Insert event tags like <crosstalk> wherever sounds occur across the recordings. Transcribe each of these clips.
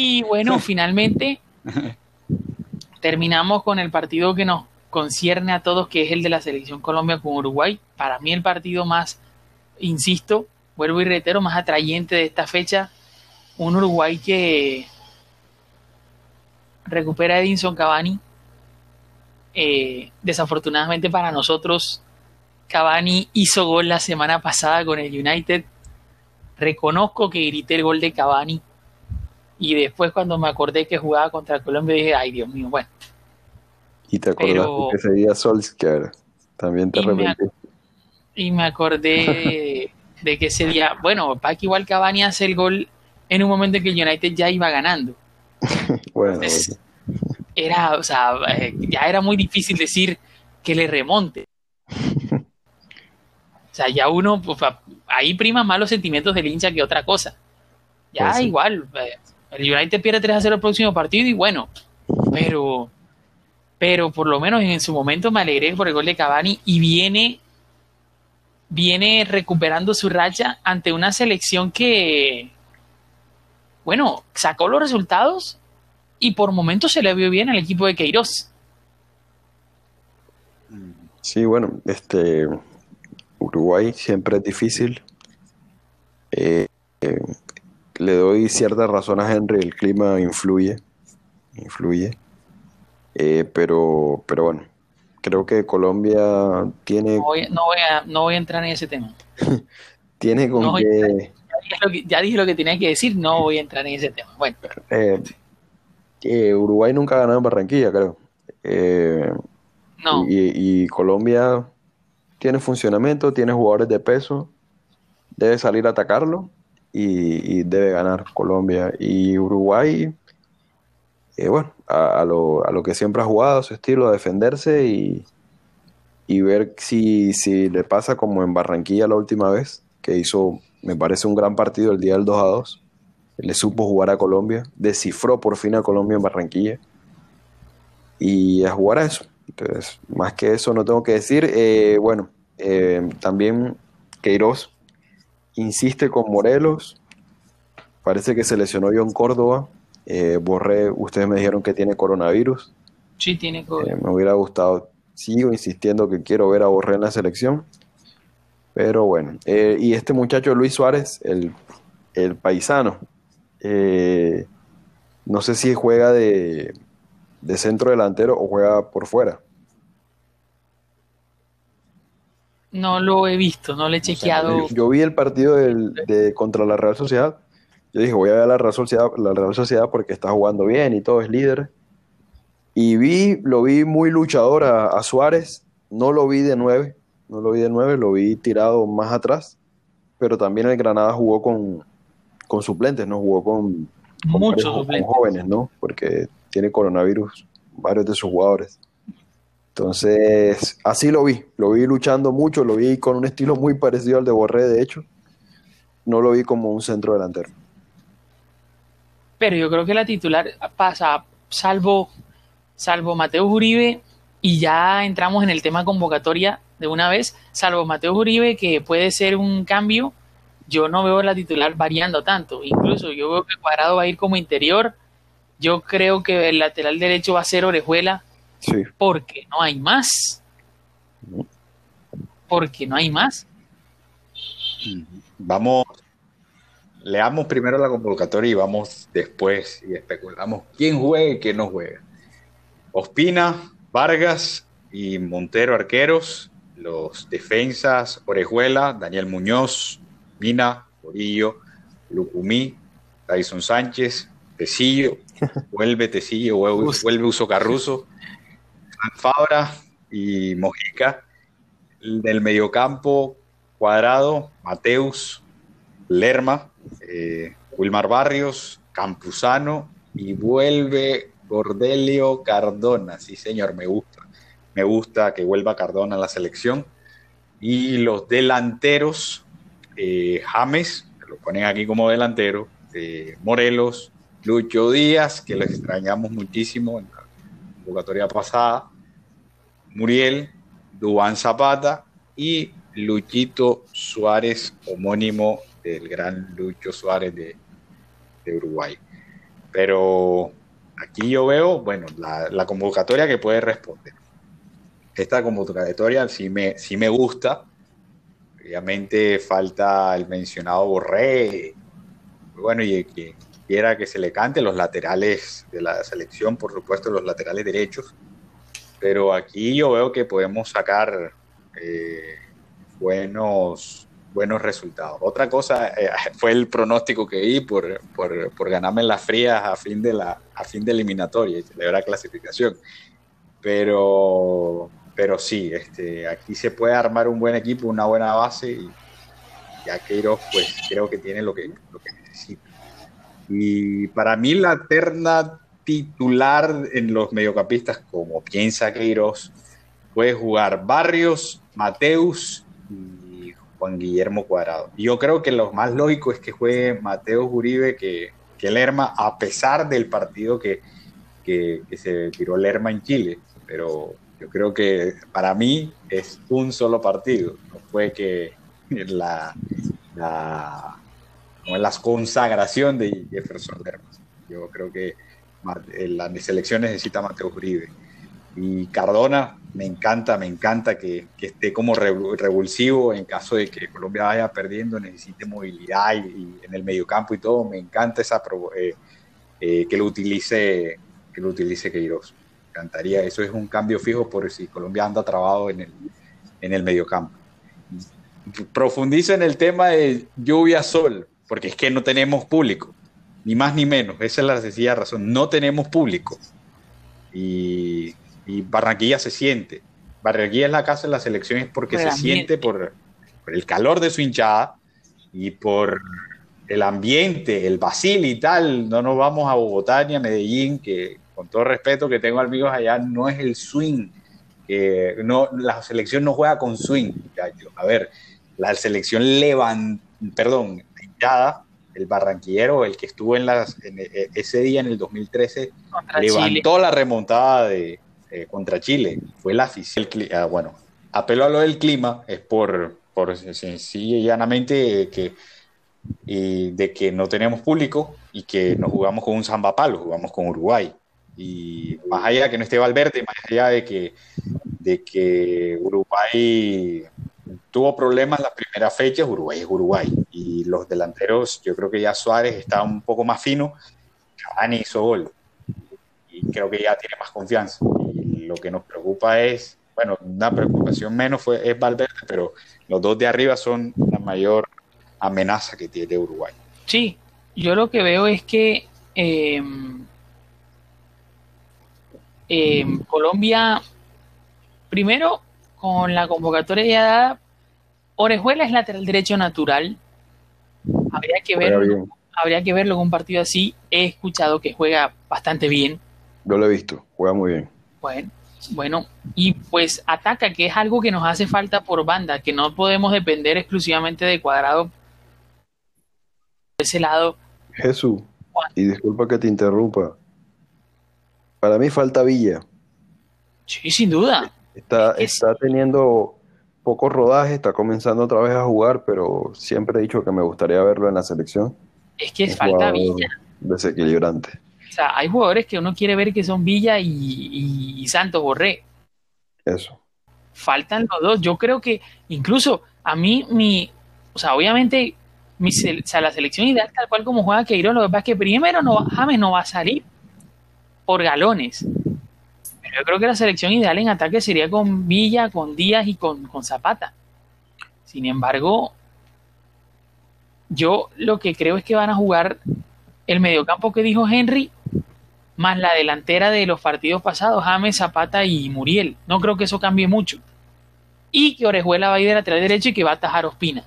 Y bueno, finalmente <laughs> terminamos con el partido que nos concierne a todos, que es el de la selección Colombia con Uruguay. Para mí el partido más, insisto, vuelvo y reitero, más atrayente de esta fecha. Un Uruguay que recupera a Edinson Cavani. Eh, desafortunadamente para nosotros, Cavani hizo gol la semana pasada con el United. Reconozco que grité el gol de Cavani. Y después cuando me acordé que jugaba contra Colombia dije, ay Dios mío, bueno. Y te acordaste que sería Solskjaer. También te arrepentí. Y me acordé <laughs> de, que ese día, bueno, que igual Cavani hace el gol en un momento en que el United ya iba ganando. <laughs> bueno, era, o sea, eh, ya era muy difícil decir que le remonte. <laughs> O sea, ya uno, pues, ahí prima más los sentimientos del hincha que otra cosa. Ya pues igual, eh, el United pierde 3 a 0 el próximo partido y bueno, pero, pero por lo menos en su momento me alegré por el gol de Cavani y viene, viene recuperando su racha ante una selección que, bueno, sacó los resultados y por momentos se le vio bien al equipo de Queiroz. Sí, bueno, este Uruguay siempre es difícil. Eh, eh, le doy cierta razón a Henry, el clima influye, influye. Eh, pero, pero bueno, creo que Colombia tiene... No voy, a, no voy a entrar en ese tema. <laughs> tiene con que ya dije lo que tenía que decir, no voy a entrar en ese tema. Bueno. Eh, Uruguay nunca ha ganado en Barranquilla, creo. Eh, no. Y, Colombia tiene funcionamiento, tiene jugadores de peso, debe salir a atacarlo y, debe ganar Colombia. Y Uruguay, eh, bueno, a, lo, a, lo, que siempre ha jugado, su estilo, a defenderse y, y ver si, si le pasa como en Barranquilla la última vez, que hizo me parece un gran partido el día del 2 a 2. Le supo jugar a Colombia, descifró por fin a Colombia en Barranquilla y a jugar a eso. Entonces, más que eso no tengo que decir. Eh, bueno, eh, también Queiroz insiste con Morelos. Parece que se lesionó John Córdoba. Eh, Borré, ustedes me dijeron que tiene coronavirus. Sí, tiene coronavirus. me hubiera gustado. Sigo insistiendo que quiero ver a Borré en la selección. Pero bueno, eh, y este muchacho Luis Suárez, el, paisano, eh, no sé si juega de, centro delantero o juega por fuera. No lo he visto, no le he chequeado. Yo, vi el partido de, contra la Real Sociedad. Yo dije, voy a ver la Real Sociedad, la Real Sociedad porque está jugando bien y todo es líder. Y vi, lo vi muy luchador a, a Suárez. No lo vi de nueve no lo vi de nueve, lo vi tirado más atrás, pero también el Granada jugó con, suplentes, no jugó con, muchos jóvenes, ¿no? Porque tiene coronavirus varios de sus jugadores. Entonces, así lo vi, lo vi luchando mucho, lo vi con un estilo muy parecido al de Borré, de hecho. No lo vi como un centro delantero. Pero yo creo que la titular pasa, salvo, salvo Mateo Uribe, y ya entramos en el tema convocatoria de una vez, salvo Mateo Uribe, que puede ser un cambio, yo no veo la titular variando tanto. Incluso yo veo que Cuadrado va a ir como interior. Yo creo que el lateral derecho va a ser Orejuela. Sí. Porque no hay más. Porque no hay más. Vamos, leamos primero la convocatoria y vamos después y especulamos quién juega y quién no juega. Ospina, Vargas y Montero arqueros, los defensas Orejuela, Daniel Muñoz, Mina, Orillo, Lucumí, Tyson Sánchez, Tecillo, <laughs> vuelve Tecillo, vuelve Uso Carruso, Fabra y Mojica. Del mediocampo, Cuadrado, Mateus, Lerma, eh, Wilmar Barrios, Campuzano y vuelve Gordelio Cardona. Sí, señor, me gusta. Me gusta que vuelva Cardona a la selección. Y los delanteros, eh, James, que lo ponen aquí como delantero, eh, Morelos, Lucho Díaz, que lo extrañamos muchísimo en convocatoria pasada, Muriel, Dubán Zapata y Luchito Suárez, homónimo del gran Lucho Suárez de, Uruguay. Pero aquí yo veo, bueno, la, convocatoria que puede responder. Esta convocatoria sí me, sí me gusta. Obviamente falta el mencionado Borré. Bueno, y que quiera que se le cante los laterales de la selección, por supuesto, los laterales derechos. Pero aquí yo veo que podemos sacar eh, buenos buenos resultados. Otra cosa eh, <laughs> fue el pronóstico que di por, por, por, ganarme las frías a fin de la a fin de eliminatoria y celebrar clasificación. Pero, pero sí, este, aquí se puede armar un buen equipo, una buena base y ya Queiroz pues creo que tiene lo que, lo que necesita. Y para mí la terna titular en los mediocampistas, como piensa Queiroz, puede jugar Barrios, Mateus Juan Guillermo Cuadrado. Yo creo que lo más lógico es que juegue Mateo Uribe que, que Lerma, a pesar del partido que, que, se tiró Lerma en Chile. Pero yo creo que para mí es un solo partido. No fue que la, la consagración de Jefferson Lerma. Yo creo que la selección necesita Mateo Uribe. Y Cardona, me encanta, me encanta que, esté como revulsivo en caso de que Colombia vaya perdiendo, necesite movilidad y, en el mediocampo y todo. Me encanta esa eh, eh, que lo utilice que lo utilice Queiroz. Me encantaría, eso es un cambio fijo por si Colombia anda trabado en el, en el mediocampo. Profundizo en el tema de lluvia-sol, porque es que no tenemos público, ni más ni menos. Esa es la sencilla razón. No tenemos público. Y y Barranquilla se siente. Barranquilla es la casa de las elecciones porque se siente por, el calor de su hinchada y por el ambiente, el basil y tal. No nos vamos a Bogotá ni a Medellín, que con todo respeto que tengo amigos allá, no es el swing. no, la selección no juega con swing. A ver, la selección levanta, perdón, el barranquillero, el que estuvo en las, e, ese día en el 2013, levantó la remontada de, eh, contra Chile. Fue la afición. Ah, bueno, apelo a lo del clima, es por, por sencilla y llanamente que, de que no tenemos público y que nos jugamos con un samba palo, jugamos con Uruguay. Y más allá de que no esté Valverde, más allá de que, de que Uruguay tuvo problemas las primeras fechas, Uruguay es Uruguay. Y los delanteros, yo creo que ya Suárez está un poco más fino, Cavani hizo gol. Y creo que ya tiene más confianza lo que nos preocupa es, bueno, una preocupación menos fue, es Valverde, pero los dos de arriba son la mayor amenaza que tiene Uruguay. Sí, yo lo que veo es que em, em, Colombia, primero, con la convocatoria ya dada, Orejuela es lateral derecho natural. Habría que verlo, habría que verlo en un partido así. He escuchado que juega bastante bien. Yo lo he visto, juega muy bien. Bueno, bueno, y pues ataca, que es algo que nos hace falta por banda, que no podemos depender exclusivamente de cuadrado. De ese lado. Jesús, y disculpa que te interrumpa. Para mí falta Villa. Sí, sin duda. Está, está teniendo poco rodaje, está comenzando otra vez a jugar, pero siempre he dicho que me gustaría verlo en la selección. Es que falta Villa. Desequilibrante hay jugadores que uno quiere ver que son Villa y, Santos Borré. Eso. Faltan los dos. Yo creo que incluso a mí, mi, o sea, obviamente, mi, la selección ideal tal cual como juega Queiroz, lo que pasa es que primero no, James no va a salir por galones. Yo creo que la selección ideal en ataque sería con Villa, con Díaz y con, con Zapata. Sin embargo, yo lo que creo es que van a jugar el mediocampo que dijo Henry, más la delantera de los partidos pasados, James, Zapata y Muriel. No creo que eso cambie mucho. Y que Orejuela va a ir de lateral derecho y que va a atajar Ospina.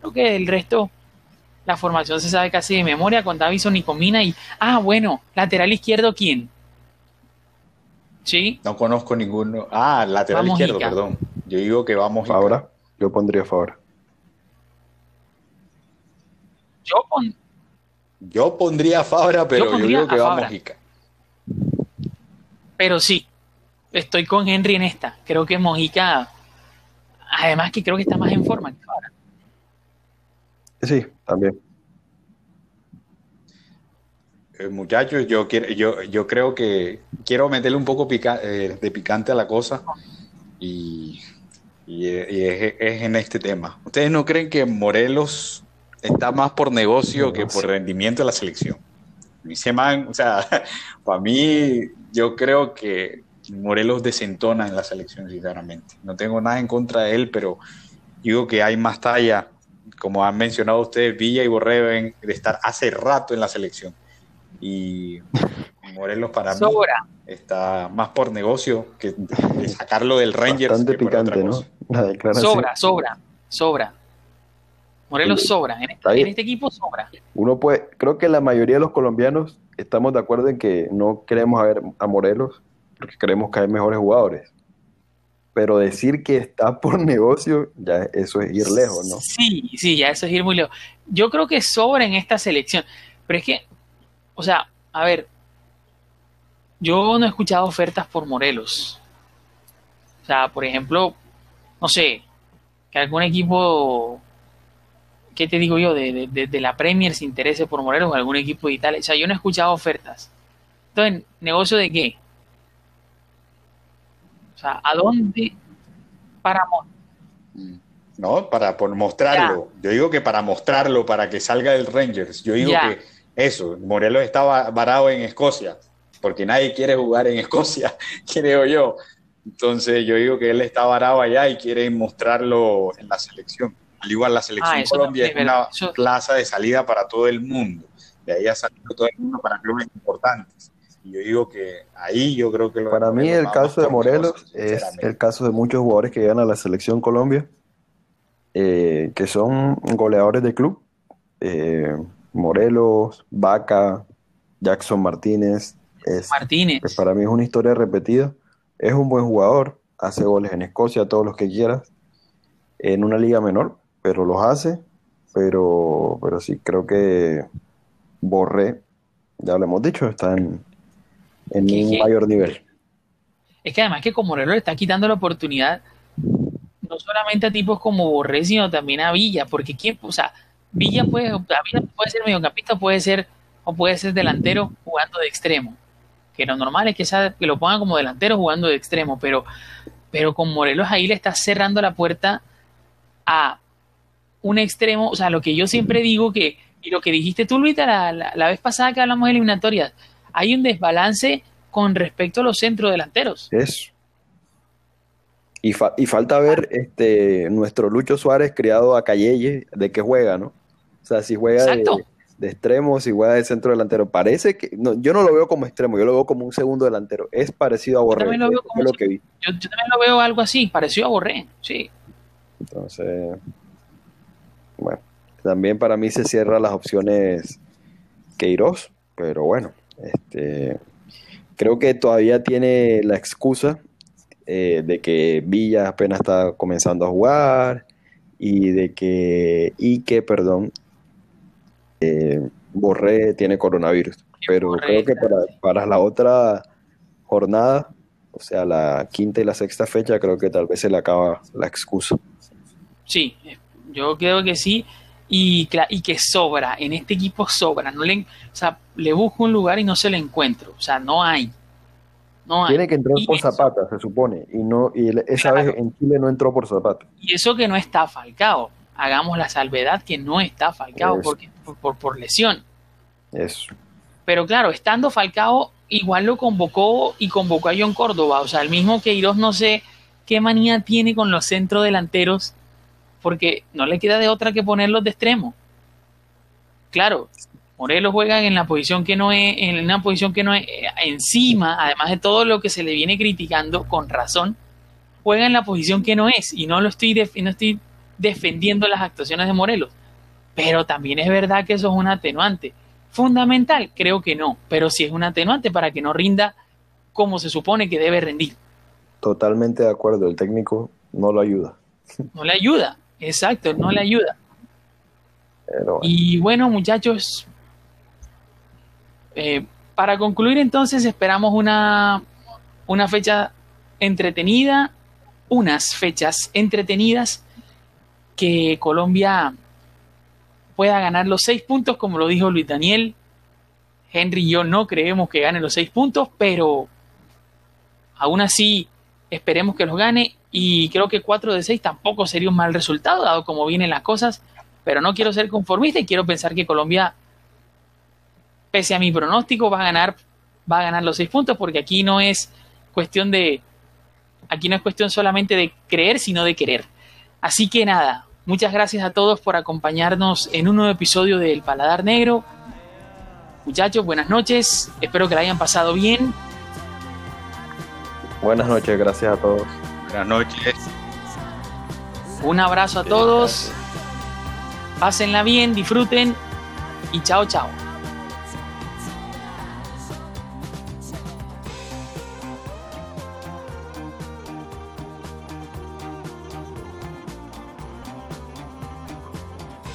Creo que el resto, la formación se sabe casi de memoria con Davison y Comina y, ah, bueno, lateral izquierdo, ¿quién? ¿Sí? No conozco ninguno. Ah, lateral izquierdo, perdón. Yo digo que vamos ahora. Yo pondría favor. Yo, pon, yo pondría Fabra, pero yo, creo que va Mojica. Pero sí, estoy con Henry en esta. Creo que Mojica, además que creo que está más en forma que Fabra. Sí, también. Eh, muchachos, yo, quiero, yo, yo creo que quiero meterle un poco eh, de picante a la cosa y, es, en este tema. ¿Ustedes no creen que Morelos está más por negocio que por rendimiento de la selección? Man, o sea, <laughs> para mí, yo creo que Morelos desentona en la selección, sinceramente. No tengo nada en contra de él, pero digo que hay más talla, como han mencionado ustedes, Villa y Borré deben de estar hace rato en la selección. Y Morelos para mí está más por negocio que sacarlo del Rangers. Bastante picante, ¿no? Sobra, sobra, sobra. Morelos sobra. En este, en este, equipo sobra. Uno puede, creo que la mayoría de los colombianos estamos de acuerdo en que no queremos ver a Morelos porque creemos que hay mejores jugadores. Pero decir que está por negocio, ya eso es ir lejos, ¿no? Sí, sí, ya eso es ir muy lejos. Yo creo que sobra en esta selección. Pero es que, o sea, a ver, yo no he escuchado ofertas por Morelos. O sea, por ejemplo, no sé, que algún equipo ¿qué te digo yo? De, de, la Premier se interese por Morelos o algún equipo de Italia. O sea, yo no he escuchado ofertas. Entonces, ¿negocio de qué? O sea, ¿a dónde? Para No, para por mostrarlo. Yo digo que para mostrarlo, para que salga del Rangers. Yo digo que eso, Morelos estaba varado en Escocia, porque nadie quiere jugar en Escocia, <laughs> creo yo. Entonces yo digo que él está varado allá y quiere mostrarlo en la selección. Al igual la selección ah, Colombia es una plaza de salida para todo el mundo. De ahí ha salido todo el mundo para clubes importantes. Y yo digo que ahí yo creo que... para mí el caso de Morelos es el caso de muchos jugadores que llegan a la selección Colombia, eh, que son goleadores de club. Eh, Morelos, Vaca, Jackson Martínez. Martínez. Que para mí es una historia repetida. Es un buen jugador, hace goles en Escocia, todos los que quieras, en una liga menor, pero los hace. Pero, pero sí, creo que Borré, ya lo hemos dicho, está en, un mayor nivel. Es que además que como Morelos le está quitando la oportunidad no solamente a tipos como Borré, sino también a Villa, porque quién, o sea, Villa puede, puede ser mediocampista, puede ser, o puede ser delantero jugando de extremo. Que lo normal es que, que lo pongan como delantero jugando de extremo, pero, pero con Morelos ahí le está cerrando la puerta a un extremo, o sea, lo que yo siempre digo que, y lo que dijiste tú, Luita, la, vez pasada que hablamos de eliminatorias, hay un desbalance con respecto a los centros delanteros. Eso. Y, y, falta ver este nuestro Lucho Suárez criado a Calleye, de qué juega, ¿no? O sea, si juega de, extremo, si juega de centro delantero. Parece que. No, yo no lo veo como extremo, yo lo veo como un segundo delantero. Es parecido a Borré. Yo también lo veo, Yo, también lo veo algo así, parecido a Borré, sí. Entonces. Bueno, también para mí se cierran las opciones Queiroz, pero bueno, este, creo que todavía tiene la excusa eh, de que Villa apenas está comenzando a jugar y de que Ike, perdón, eh, Borré tiene coronavirus. Pero creo que para, para la otra jornada, o sea, la quinta y la sexta fecha, creo que tal vez se le acaba la excusa. Sí, yo creo que sí. Y, y que sobra, en este equipo sobra. No le, o sea, le busco un lugar y no se le encuentro. O sea, no hay. No Tiene que entrar por Zapata, se supone. Y no y esa vez en Chile no entró por Zapata. Y eso que no está falcado. Hagamos la salvedad que no está porque, por, por, lesión. Eso. Pero claro, estando Falcao, igual lo convocó y convocó a John Córdoba. O sea, el mismo que Iros no sé qué manía tiene con los centrodelanteros porque no le queda de otra que ponerlos de extremo. Claro, Morelos juega en la posición que no es, en una posición que no es eh, encima, además de todo lo que se le viene criticando con razón, juega en la posición que no es, y no lo estoy, no estoy defendiendo las actuaciones de Morelos. Pero también es verdad que eso es un atenuante. Fundamental, creo que no, pero sí es un atenuante para que no rinda como se supone que debe rendir. Totalmente de acuerdo, el técnico no lo ayuda. No le ayuda. Exacto, no le ayuda. Y bueno, muchachos, eh, para concluir entonces esperamos una, una fecha entretenida, unas fechas entretenidas que Colombia pueda ganar los seis puntos, como lo dijo Luis Daniel. Henry y yo no creemos que gane los seis puntos, pero aún así esperemos que los gane y creo que 4 de 6 tampoco sería un mal resultado, dado como vienen las cosas, pero no quiero ser conformista y quiero pensar que Colombia, pese a mi pronóstico, va a ganar, va a ganar los 6 puntos, porque aquí no es cuestión de, aquí no es cuestión solamente de creer, sino de querer. Así que nada, muchas gracias a todos por acompañarnos en un nuevo episodio del Paladar Negro. Muchachos, buenas noches, espero que la hayan pasado bien. Buenas noches, gracias a todos. Buenas noches. Un abrazo a todos. Pásenla bien, disfruten y chao, chao.